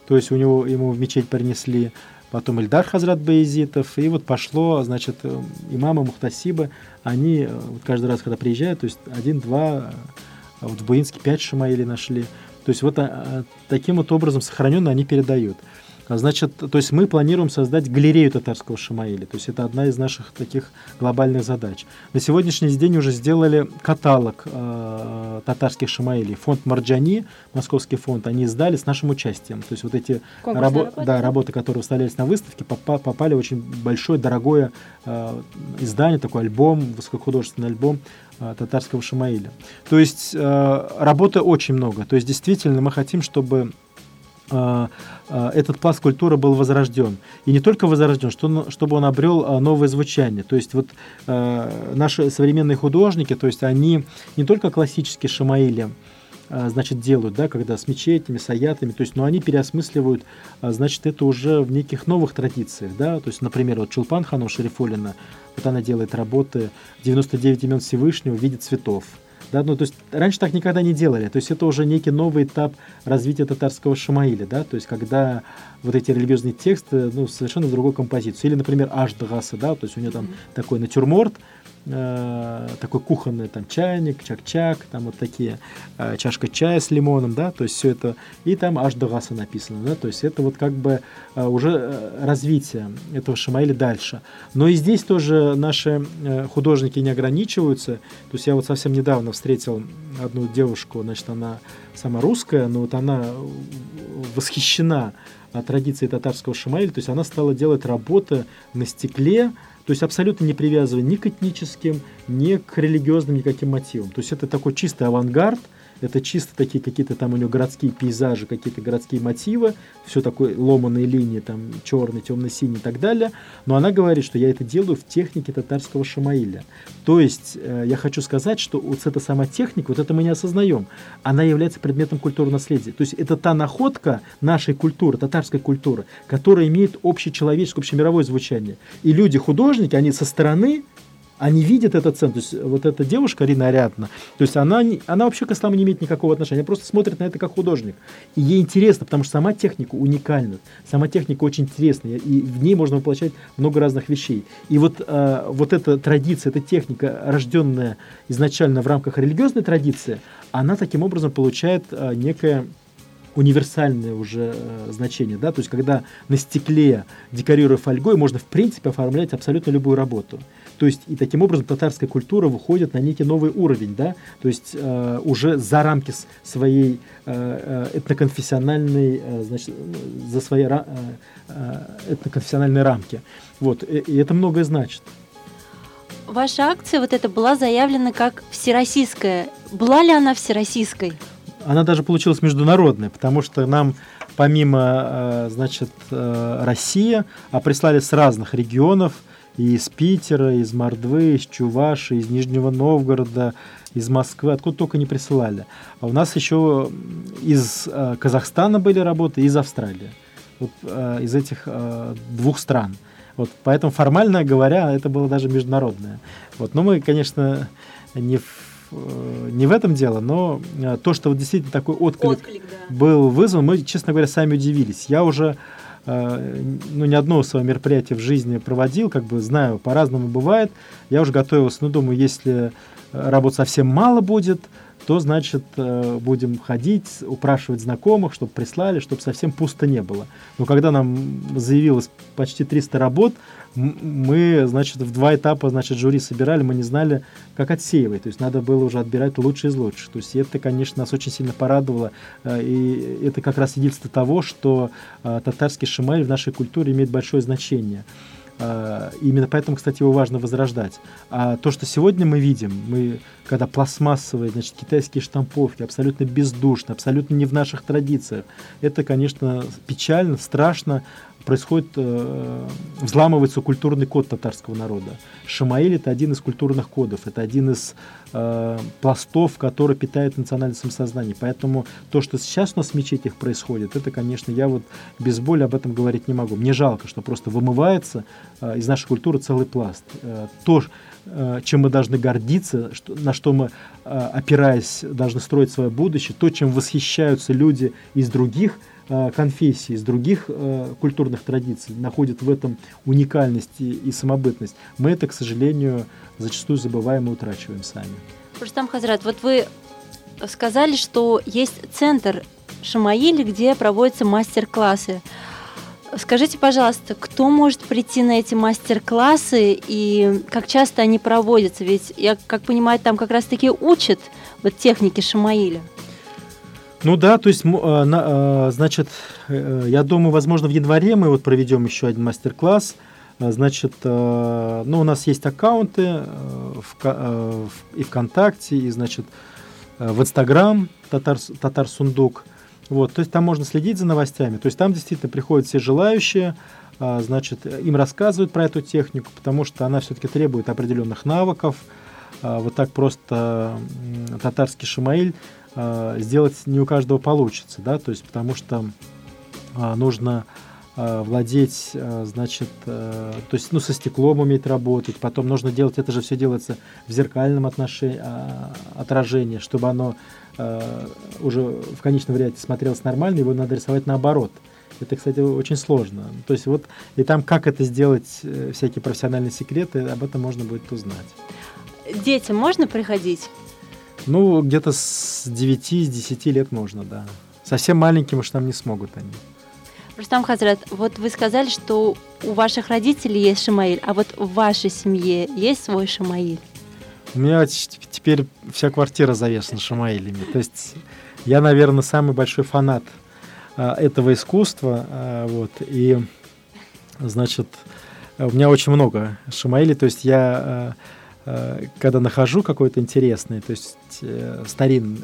то есть у него, ему в мечеть принесли, потом Ильдар Хазрат Баезитов, и вот пошло, значит, э, имамы Мухтасибы, они э, вот каждый раз, когда приезжают, то есть один-два, вот в Буинске пять Шамаили нашли, то есть вот а, таким вот образом сохраненно они передают. Значит, то есть мы планируем создать галерею татарского Шамаиля. То есть это одна из наших таких глобальных задач. На сегодняшний день уже сделали каталог э, татарских Шамаилей. Фонд Марджани, московский фонд, они издали с нашим участием. То есть вот эти рабо- да, работы, которые выставлялись на выставке, попа- попали в очень большое, дорогое э, издание, такой альбом, высокохудожественный альбом э, татарского Шамаиля. То есть э, работы очень много. То есть действительно мы хотим, чтобы этот пласт культуры был возрожден. И не только возрожден, что, чтобы он обрел а, новое звучание. То есть вот наши современные художники, то есть они не только классические шамаили, значит, делают, да, когда с мечетями, с аятами, то есть, но они переосмысливают, значит, это уже в неких новых традициях, да, то есть, например, вот Чулпан Ханум Шарифулина, вот она делает работы 99 имен Всевышнего в виде цветов, да, ну, то есть раньше так никогда не делали. То есть это уже некий новый этап развития татарского шамаиля, да, то есть когда вот эти религиозные тексты, ну, совершенно другой композиции. Или, например, Ашдгаса, да, то есть у него там mm-hmm. такой натюрморт, э, такой кухонный там чайник, чак-чак, там вот такие э, чашка чая с лимоном, да, то есть все это, и там аж до гаса написано, да, то есть это вот как бы э, уже э, развитие этого Шамаиля дальше. Но и здесь тоже наши э, художники не ограничиваются, то есть я вот совсем недавно встретил одну девушку, значит, она сама русская, но вот она восхищена традицией татарского Шамаиля, то есть она стала делать работы на стекле, то есть абсолютно не привязывая ни к этническим, ни к религиозным никаким мотивам. То есть это такой чистый авангард, это чисто такие какие-то там у него городские пейзажи, какие-то городские мотивы, все такое ломаные линии, там черный, темно-синий и так далее. Но она говорит, что я это делаю в технике татарского шамаиля. То есть э, я хочу сказать, что вот эта сама техника, вот это мы не осознаем, она является предметом культурного наследия. То есть это та находка нашей культуры, татарской культуры, которая имеет общечеловеческое, общемировое звучание. И люди-художники, они со стороны они видят этот центр. То есть вот эта девушка, Рина Ариадна, то есть она, она вообще к исламу не имеет никакого отношения, она просто смотрит на это как художник. И ей интересно, потому что сама техника уникальна, сама техника очень интересная, и в ней можно воплощать много разных вещей. И вот, э, вот эта традиция, эта техника, рожденная изначально в рамках религиозной традиции, она таким образом получает э, некое универсальное уже э, значение, да, то есть когда на стекле, декорируя фольгой, можно в принципе оформлять абсолютно любую работу. То есть и таким образом татарская культура выходит на некий новый уровень, да, то есть э, уже за рамки своей э, э этноконфессиональной, э, значит, за свои э, э, этноконфессиональные рамки. Вот, и, и это многое значит. Ваша акция вот эта была заявлена как всероссийская. Была ли она всероссийской? Она даже получилась международной, потому что нам помимо, э, значит, э, России, а прислали с разных регионов – и из Питера, из Мордвы, из Чуваши, из Нижнего Новгорода, из Москвы, откуда только не присылали. А у нас еще из э, Казахстана были работы, из Австралии. Вот, э, из этих э, двух стран. Вот, поэтому формально говоря, это было даже международное. Вот, но мы, конечно, не в, э, не в этом дело, но э, то, что вот действительно такой отклик, отклик да. был вызван, мы, честно говоря, сами удивились. Я уже ну, ни одно свое мероприятие в жизни проводил, как бы знаю, по-разному бывает. Я уже готовился, ну, думаю, если работы совсем мало будет, то, значит, э, будем ходить, упрашивать знакомых, чтобы прислали, чтобы совсем пусто не было. Но когда нам заявилось почти 300 работ, мы, значит, в два этапа, значит, жюри собирали, мы не знали, как отсеивать. То есть надо было уже отбирать лучшие из лучших. То есть это, конечно, нас очень сильно порадовало. Э, и это как раз свидетельство того, что э, татарский шамаль в нашей культуре имеет большое значение. А, именно поэтому, кстати, его важно возрождать. А то, что сегодня мы видим, мы, когда пластмассовые, значит, китайские штамповки, абсолютно бездушно, абсолютно не в наших традициях, это, конечно, печально, страшно, происходит, э, взламывается культурный код татарского народа. Шамаиль – это один из культурных кодов, это один из э, пластов, который питает национальное самосознание. Поэтому то, что сейчас у нас в мечетях происходит, это, конечно, я вот без боли об этом говорить не могу. Мне жалко, что просто вымывается э, из нашей культуры целый пласт. То, чем мы должны гордиться, на что мы, опираясь, должны строить свое будущее, то, чем восхищаются люди из других – конфессий, из других э, культурных традиций находят в этом уникальность и, самобытность, мы это, к сожалению, зачастую забываем и утрачиваем сами. Рустам Хазрат, вот вы сказали, что есть центр Шамаили, где проводятся мастер-классы. Скажите, пожалуйста, кто может прийти на эти мастер-классы и как часто они проводятся? Ведь, я как понимаю, там как раз-таки учат вот техники Шамаиля. Ну да, то есть, э, значит, э, я думаю, возможно, в январе мы вот проведем еще один мастер-класс. Э, значит, ну, у нас есть аккаунты в, и ВКонтакте, и, значит, в Инстаграм Татар, Татар Сундук. Вот, то есть там можно следить за новостями. То есть там действительно приходят все желающие, значит, им рассказывают про эту технику, потому что она все-таки требует определенных навыков. Вот так просто татарский шамаиль а, сделать не у каждого получится, да, то есть потому что нужно владеть, значит, то есть, ну, со стеклом уметь работать, потом нужно делать, это же все делается в зеркальном отношении, отражении, чтобы оно уже в конечном варианте смотрелось нормально, его надо рисовать наоборот – это, кстати, очень сложно. То есть вот и там, как это сделать, э, всякие профессиональные секреты, об этом можно будет узнать. Детям можно приходить? Ну, где-то с 9, с 10 лет можно, да. Совсем маленьким уж там не смогут они. Рустам Хазрат, вот вы сказали, что у ваших родителей есть Шамаиль, а вот в вашей семье есть свой Шамаиль? У меня теперь вся квартира завешена Шамаилями. То есть я, наверное, самый большой фанат – а, этого искусства. А, вот, и, значит, у меня очень много шамаили, то есть я а, когда нахожу какой-то интересный, то есть э, старин,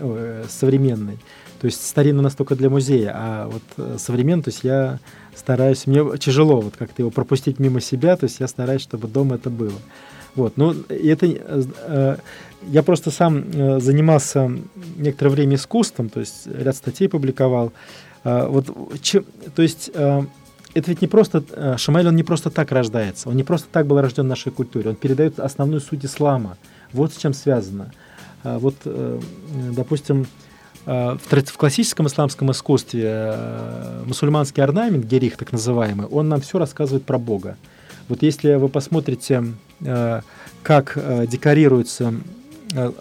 современный, то есть старинный у нас только для музея, а вот э, современный, то есть я стараюсь, мне тяжело вот как-то его пропустить мимо себя, то есть я стараюсь, чтобы дома это было. Вот, ну, это, э, я просто сам занимался некоторое время искусством, то есть ряд статей публиковал, вот, то есть это ведь не просто, а, Шамаэль, он не просто так рождается, он не просто так был рожден в нашей культуре, он передает основную суть ислама. Вот с чем связано. Вот, э, допустим, в, в классическом исламском искусстве э, мусульманский орнамент, герих так называемый, он нам все рассказывает про Бога. Вот если вы посмотрите, э, как декорируются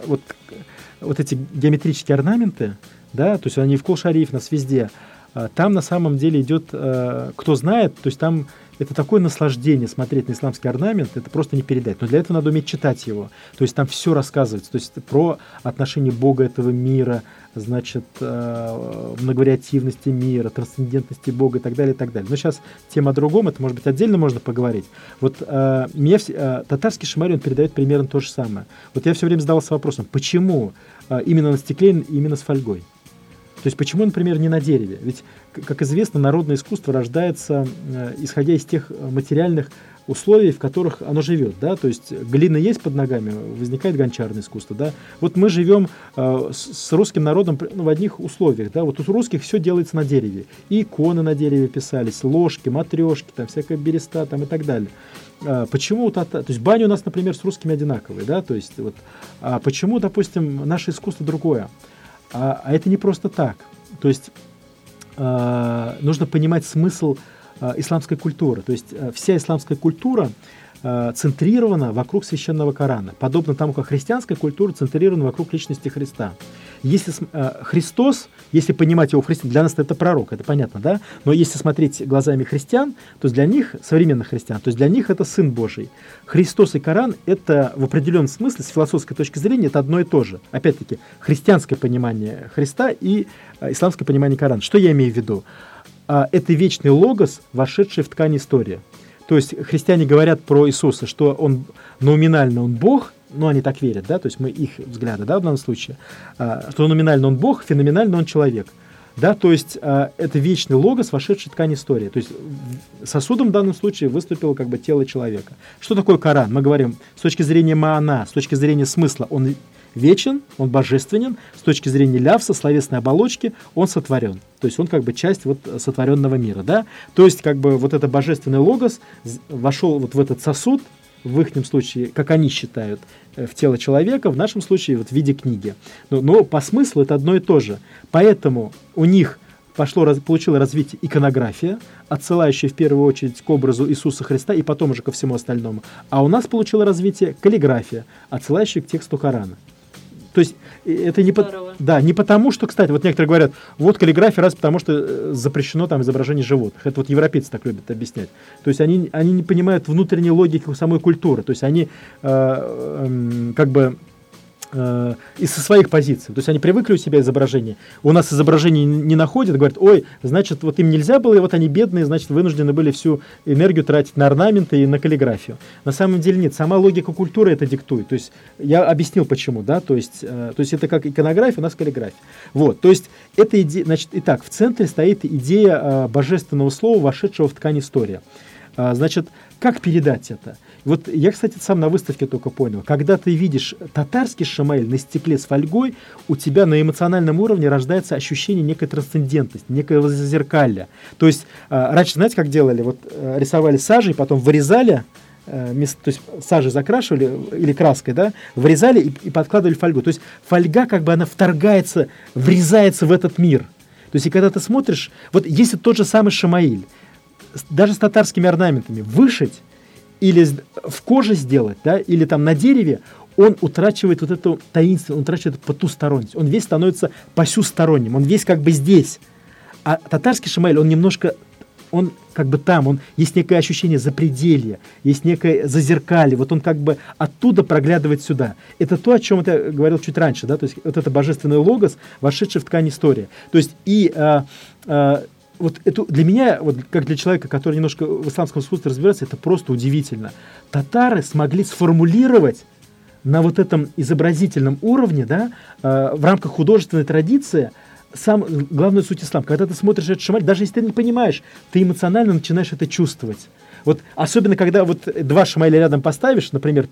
вот, вот эти геометрические орнаменты, да, то есть они в Кул-Шариф, нас везде – а, там на самом деле идет, э, кто знает, то есть там это такое наслаждение смотреть на исламский орнамент, это просто не передать. Но для этого надо уметь читать его. То есть там все рассказывается. То есть про отношение Бога этого мира, значит, э, многовариативности мира, трансцендентности Бога и так далее, и так далее. Но сейчас тема о другом, это, может быть, отдельно можно поговорить. Вот э, мне э, татарский шамари, он передает примерно то же самое. Вот я все время задавался вопросом, почему именно на стекле, именно с фольгой? То есть почему, например, не на дереве? Ведь, как известно, народное искусство рождается, э, исходя из тех э, материальных условий, в которых оно живет, да, то есть глина есть под ногами, возникает гончарное искусство, да. Вот мы живем э, с, русским народом ну, в одних условиях, да, вот у русских все делается на дереве, и иконы на дереве писались, ложки, матрешки, там всякая береста, там и так далее. А, почему то, то есть баня у нас, например, с русскими одинаковые, да, то есть вот, а почему, допустим, наше искусство другое? А, а это не просто так. То есть э, нужно понимать смысл э, исламской культуры. То есть э, вся исламская культура Э, центрирована вокруг священного Корана, подобно тому, как христианская культура центрирована вокруг личности Христа. Если э, Христос, если понимать его в Христе, для нас это пророк, это понятно, да? Но если смотреть глазами христиан, то для них, современных христиан, то есть для них это Сын Божий. Христос и Коран – это в определенном смысле, с философской точки зрения, это одно и то же. Опять-таки, христианское понимание Христа и э, исламское понимание Корана. Что я имею в виду? А, это вечный логос, вошедший в ткань истории. То есть христиане говорят про Иисуса, что он номинально он Бог, ну, они так верят, да, то есть мы их взгляды, да, в данном случае, а, что номинально он Бог, феноменально он человек. Да, то есть э, это вечный логос, вошедший в ткань истории. То есть сосудом в данном случае выступило как бы тело человека. Что такое Коран? Мы говорим с точки зрения маана, с точки зрения смысла, он вечен, он божественен, с точки зрения лявса, словесной оболочки, он сотворен. То есть он как бы часть вот сотворенного мира, да? То есть как бы вот это божественный логос вошел вот в этот сосуд, в их случае, как они считают, э, в тело человека, в нашем случае вот в виде книги. Но, но по смыслу это одно и то же. Поэтому у них пошло, получила развитие иконография, отсылающая в первую очередь к образу Иисуса Христа и потом уже ко всему остальному. А у нас получила развитие каллиграфия, отсылающая к тексту Корана. То есть это не, по, да, не потому, что, кстати, вот некоторые говорят, вот каллиграфия раз потому, что э, запрещено там изображение животных. Это вот европейцы так любят объяснять. То есть они, они не понимают внутренней логики самой культуры. То есть они э, э, как бы э, со своих позиций. То есть они привыкли у себя изображение. У нас изображение не находят, говорят, ой, значит, вот им нельзя было, и вот они бедные, значит, вынуждены были всю энергию тратить на орнаменты и на каллиграфию. На самом деле нет, сама логика культуры это диктует. То есть я объяснил почему, да, то есть, э, то есть это как иконография, у нас каллиграфия. Вот, то есть эта идея, значит, итак, в центре стоит идея э, божественного слова, вошедшего в ткань истории. Э, значит, как передать это? Вот я, кстати, сам на выставке только понял. Когда ты видишь татарский шамаэль на стекле с фольгой, у тебя на эмоциональном уровне рождается ощущение некой трансцендентности, некоего зазеркалья. То есть э, раньше, знаете, как делали? Вот э, рисовали сажей, потом вырезали, э, то есть сажей закрашивали или краской, да, вырезали и, и подкладывали фольгу. То есть фольга как бы она вторгается, врезается в этот мир. То есть и когда ты смотришь, вот если тот же самый Шамаиль, даже с татарскими орнаментами, вышить или в коже сделать, да, или там на дереве, он утрачивает вот эту таинственность, он утрачивает потусторонность. Он весь становится посюсторонним, он весь как бы здесь. А татарский шамайль, он немножко, он как бы там, он есть некое ощущение запределья, есть некое зазеркалье, вот он как бы оттуда проглядывает сюда. Это то, о чем я говорил чуть раньше, да, то есть вот это божественный логос, вошедший в ткань истории. То есть и а, а, вот это для меня, вот как для человека, который немножко в исламском искусстве разбирается, это просто удивительно. Татары смогли сформулировать на вот этом изобразительном уровне, да, э, в рамках художественной традиции, сам, главную суть ислама. Когда ты смотришь этот шамаль, даже если ты не понимаешь, ты эмоционально начинаешь это чувствовать. Вот особенно, когда вот два шамаля рядом поставишь, например,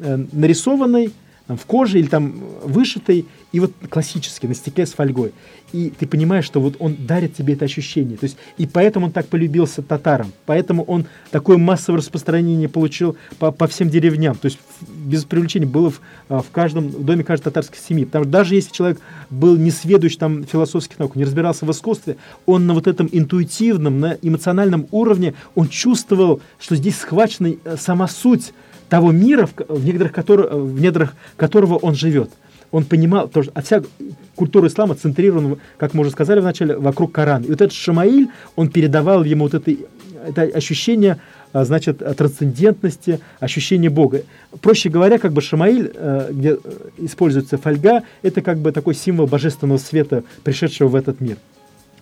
э, нарисованный, там, в коже или там вышитый, и вот классически на стекле с фольгой. И ты понимаешь, что вот он дарит тебе это ощущение. То есть, и поэтому он так полюбился татарам, поэтому он такое массовое распространение получил по, по всем деревням. То есть без привлечения было в, а, в каждом в доме каждой татарской семьи. Потому что даже если человек был не сведущ там философских наук, не разбирался в искусстве, он на вот этом интуитивном, на эмоциональном уровне, он чувствовал, что здесь схвачена э, сама суть того мира, в, в, недрах, который, в недрах которого он живет. Он понимал, то, что, вся культура ислама центрирована, как мы уже сказали вначале, вокруг Корана. И вот этот Шамаиль, он передавал ему вот это, это ощущение, а, значит, трансцендентности, ощущение Бога. Проще говоря, как бы Шамаиль, э, где используется фольга, это как бы такой символ божественного света, пришедшего в этот мир.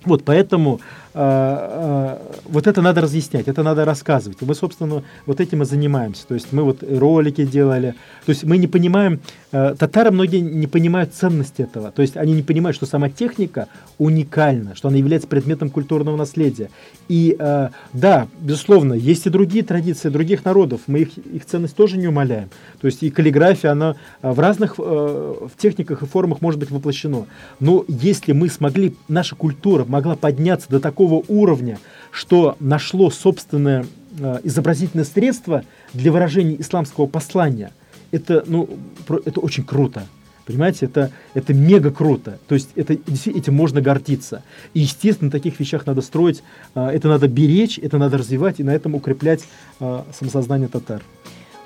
Вот, поэтому вот это надо разъяснять, это надо рассказывать. Мы, собственно, вот этим и занимаемся. То есть мы вот ролики делали. То есть мы не понимаем, э, татары многие не понимают ценность этого. То есть они не понимают, что сама техника уникальна, что она является предметом культурного наследия. И э, да, безусловно, есть и другие традиции других народов. Мы их, их ценность тоже не умаляем. То есть и каллиграфия, она э, в разных э, в техниках и формах может быть воплощена. Но если мы смогли, наша культура могла подняться до такого уровня, что нашло собственное э, изобразительное средство для выражения исламского послания, это, ну, это очень круто. Понимаете, это, это мега круто. То есть это, этим можно гордиться. И, естественно, таких вещах надо строить, э, это надо беречь, это надо развивать и на этом укреплять э, самосознание татар.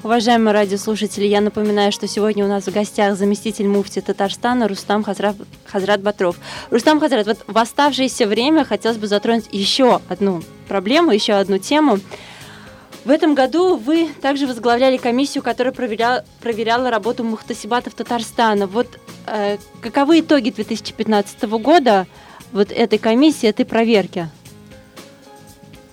Уважаемые радиослушатели, я напоминаю, что сегодня у нас в гостях заместитель муфти Татарстана Рустам Хазрат, Хазрат Батров. Рустам Хазрат, вот в оставшееся время хотелось бы затронуть еще одну проблему, еще одну тему. В этом году вы также возглавляли комиссию, которая проверяла, проверяла работу мухтасибатов Татарстана. Вот э, каковы итоги 2015 года вот этой комиссии, этой проверки?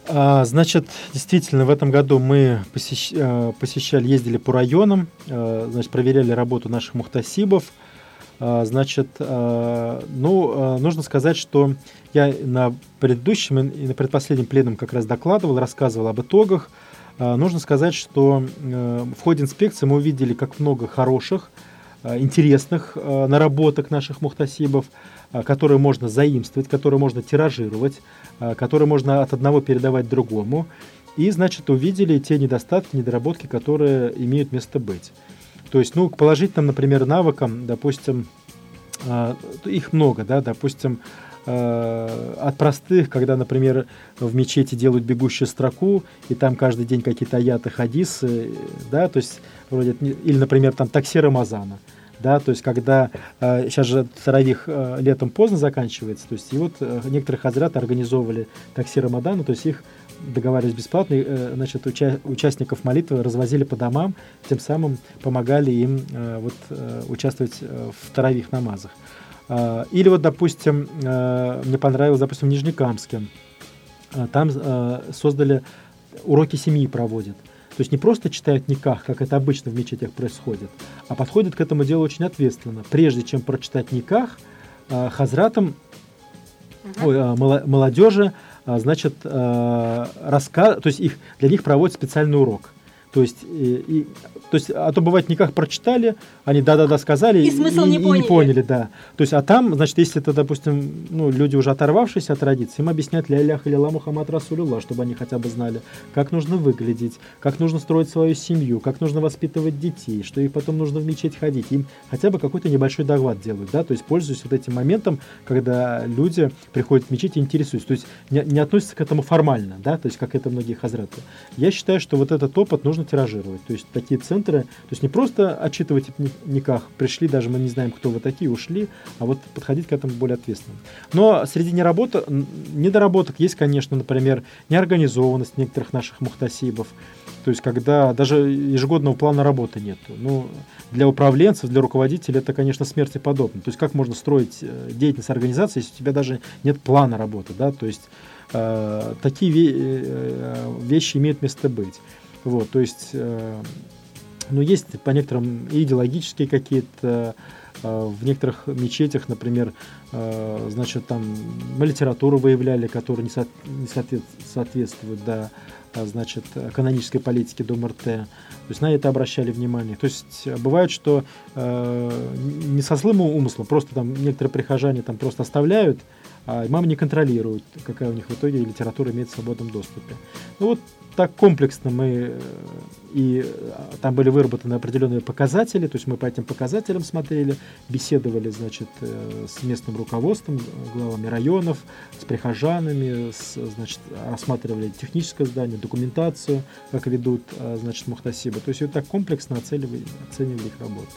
А, значит, действительно, в этом году мы посещ... Э, посещали, ездили по районам, э, значит, проверяли работу наших мухтасибов. А, значит, э, ну, нужно сказать, что я на предыдущем и на предпоследнем пленум как раз докладывал, рассказывал об итогах. А, нужно сказать, что в ходе инспекции мы увидели как много хороших, интересных наработок наших мухтасибов, которые можно заимствовать, которые можно тиражировать, Э, который можно от одного передавать другому. И, значит, увидели те недостатки, недоработки, которые имеют место быть. То есть, ну, к положительным, например, навыкам, допустим, э, их много, да, допустим, э, от простых, когда, например, в мечети делают бегущую строку, и там каждый день какие-то аяты, хадисы, да, то есть, вроде, или, например, там таксир Рамазана – да, то есть когда э, сейчас же Таравих э, летом поздно заканчивается, то есть и вот э, некоторые хазраты организовывали такси Рамадана, то есть их договаривались бесплатно, э, значит, уча участников молитвы развозили по домам, тем самым помогали им э, вот, э, участвовать э, в таравих намазах. Э, или вот, допустим, э, мне понравилось, допустим, в Нижнекамске. Э, там создали уроки семьи проводят. То есть не просто читают никах, как это обычно в мечетях происходит, а подходят к этому делу очень ответственно. Прежде чем прочитать никах, хазратам, ой, э, молодежи, значит, рассказ, то есть их, для них проводят специальный урок. То есть, и, и то есть, а то бывает, никак прочитали, они да-да-да сказали и, смысл и, не, поняли. и не поняли, да. То есть, а там, значит, если это, допустим, ну, люди уже оторвавшиеся от традиции, им объяснять ля илях или ла Мухаммад Расулюлlah, чтобы они хотя бы знали, как нужно выглядеть, как нужно строить свою семью, как нужно воспитывать детей, что их потом нужно в мечеть ходить. Им хотя бы какой-то небольшой доклад делают, да, то есть, пользуясь вот этим моментом, когда люди приходят в мечеть и интересуются. То есть, не, не относятся к этому формально, да, то есть, как это многие хазраты. Я считаю, что вот этот опыт нужно тиражировать. То есть, такие центры, то есть, не просто отчитывать никак, пришли, даже мы не знаем, кто вы такие, ушли, а вот подходить к этому более ответственно. Но среди неработок, недоработок есть, конечно, например, неорганизованность некоторых наших мухтасибов, то есть, когда даже ежегодного плана работы нет. Ну, для управленцев, для руководителей это, конечно, смерти подобно. То есть, как можно строить э, деятельность организации, если у тебя даже нет плана работы, да, то есть, э, такие э, вещи имеют место быть. Вот, то есть, но есть по некоторым идеологические какие-то э, в некоторых мечетях, например, э, значит, там литературу выявляли, которая не, со, не соответствует, да, а, значит, канонической политике Дом РТ. То есть на это обращали внимание. То есть бывает, что э, не со злым умыслом, просто там некоторые прихожане там просто оставляют, а имамы не контролируют, какая у них в итоге литература имеет в свободном доступе. Ну вот так комплексно мы э, и э, там были выработаны определенные показатели, то есть мы по этим показателям смотрели, беседовали, значит, э, с местным руководством, главами районов, с прихожанами, с, значит, рассматривали техническое здание, документацию, как ведут, значит, Мухтасиба. То есть вот так комплексно оценивали, оценивали их работу.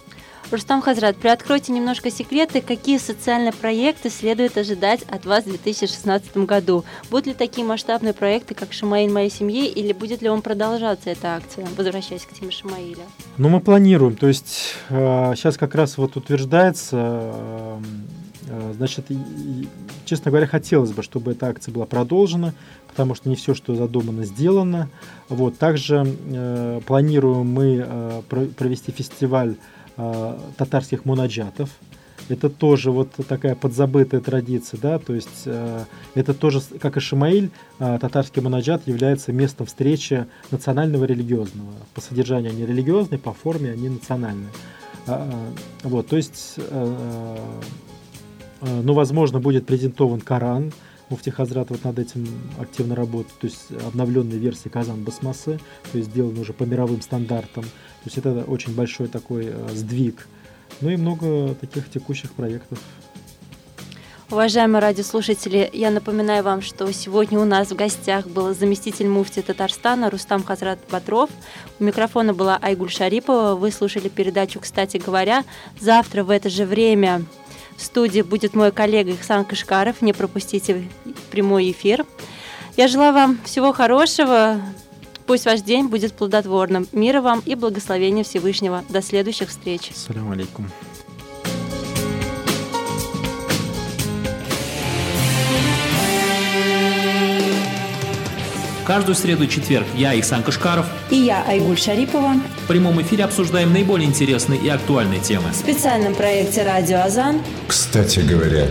Рустам Хазрат, приоткройте немножко секреты, какие социальные проекты следует ожидать от вас в 2016 году. Будут ли такие масштабные проекты, как «Шамаиль моей семьи», или будет ли он продолжаться, эта акция, возвращаясь к теме Шамаиля? Ну, мы планируем, то есть э, сейчас как раз вот утверждается, э, э, значит, честно говоря, хотелось бы, чтобы эта акция была продолжена, потому что не все, что задумано, сделано. Вот, также э, планируем мы э, провести фестиваль э, татарских мунаджатов. Это тоже вот такая подзабытая традиция, да, то есть э, это тоже, как и Шамаиль, э, татарский мунаджат является местом встречи национального религиозного. По содержанию они религиозные, по форме они национальные. Э, вот, то есть, э, э, ну, возможно, будет презентован Коран, Муфти Хазрат вот над этим активно работает, то есть обновленная версия Казан Басмасы, то есть сделана уже по мировым стандартам. То есть это очень большой такой э, сдвиг. Ну и много таких текущих проектов. Уважаемые радиослушатели, я напоминаю вам, что сегодня у нас в гостях был заместитель муфти Татарстана Рустам Хазрат Батров. У микрофона была Айгуль Шарипова. Вы слушали передачу «Кстати говоря». Завтра в это же время в студии будет мой коллега Ихсан Кашкаров. Не пропустите прямой эфир. Я желаю вам всего хорошего. Пусть ваш день будет плодотворным. Мира вам и благословения Всевышнего. До следующих встреч. Салям алейкум. Каждую среду и четверг я, Ихсан Кашкаров и я, Айгуль Шарипова в прямом эфире обсуждаем наиболее интересные и актуальные темы. В специальном проекте «Радио Азан» «Кстати говоря».